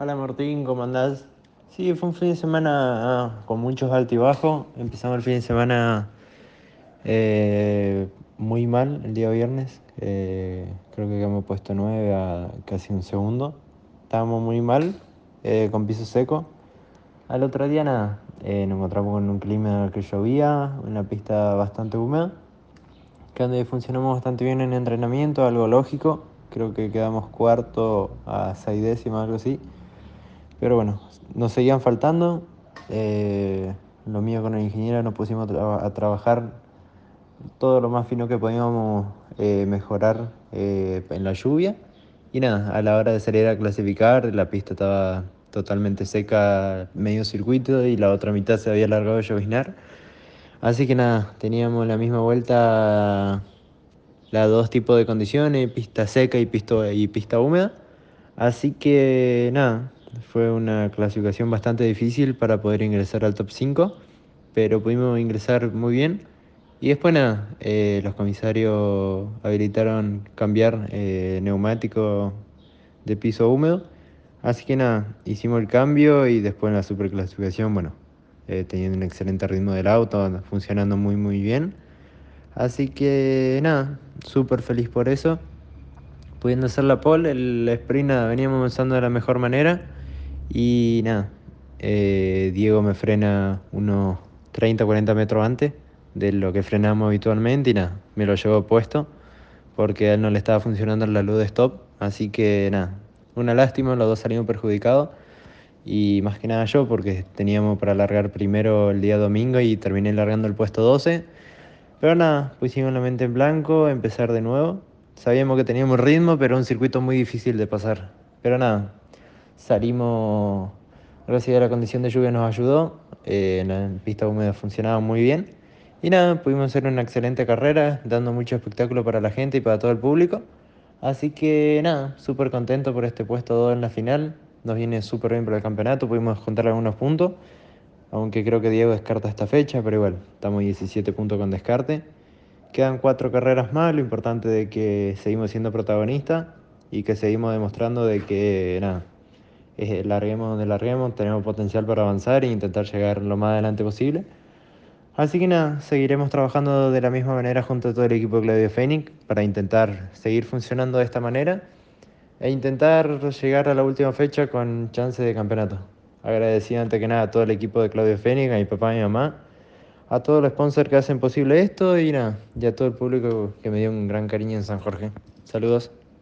Hola Martín, ¿cómo andás? Sí, fue un fin de semana ah, con muchos altibajos. Empezamos el fin de semana eh, muy mal el día viernes. Eh, creo que hemos puesto 9 a casi un segundo. Estábamos muy mal, eh, con piso seco. Al otro día nada, nos encontramos con un clima que llovía, una pista bastante húmeda, que donde funcionamos bastante bien en entrenamiento, algo lógico. Creo que quedamos cuarto a seis décimas, algo así. Pero bueno, nos seguían faltando. Eh, lo mío con el ingeniero nos pusimos a, trabajar todo lo más fino que podíamos eh, mejorar eh, en la lluvia. Y nada, a la hora de salir a clasificar, la pista estaba totalmente seca, medio circuito, y la otra mitad se había alargado a lloviznar. Así que nada, teníamos la misma vuelta, las dos tipos de condiciones, pista seca y pista, y pista húmeda. Así que nada, fue una clasificación bastante difícil para poder ingresar al top 5, pero pudimos ingresar muy bien. Y después nada, eh, los comisarios habilitaron cambiar eh, neumático de piso húmedo. Así que nada, hicimos el cambio y después en la superclasificación, bueno, eh, teniendo un excelente ritmo del auto, funcionando muy muy bien. Así que nada, súper feliz por eso. Pudiendo hacer la pole, el sprint veníamos avanzando de la mejor manera. Y nada, eh, Diego me frena unos 30 40 metros antes de lo que frenamos habitualmente y nada, me lo llevo puesto porque a él no le estaba funcionando la luz de stop. Así que nada, una lástima, los dos salimos perjudicados y más que nada yo porque teníamos para largar primero el día domingo y terminé largando el puesto 12. Pero nada, pusimos la mente en blanco, empezar de nuevo. Sabíamos que teníamos ritmo, pero un circuito muy difícil de pasar. Pero nada, Salimos, gracias a la condición de lluvia nos ayudó, eh, la pista húmeda funcionaba muy bien. Y nada, pudimos hacer una excelente carrera, dando mucho espectáculo para la gente y para todo el público. Así que nada, súper contento por este puesto 2 en la final. Nos viene súper bien para el campeonato, pudimos juntar algunos puntos. Aunque creo que Diego descarta esta fecha, pero igual, estamos 17 puntos con descarte. Quedan cuatro carreras más, lo importante es que seguimos siendo protagonistas y que seguimos demostrando de que nada, eh, larguemos donde larguemos, tenemos potencial para avanzar e intentar llegar lo más adelante posible. Así que nada, seguiremos trabajando de la misma manera junto a todo el equipo de Claudio Feining para intentar seguir funcionando de esta manera e intentar llegar a la última fecha con chance de campeonato. Agradecido antes que nada a todo el equipo de Claudio Feining, a mi papá y mi mamá, a todos los sponsors que hacen posible esto y nada, y a todo el público que me dio un gran cariño en San Jorge. Saludos.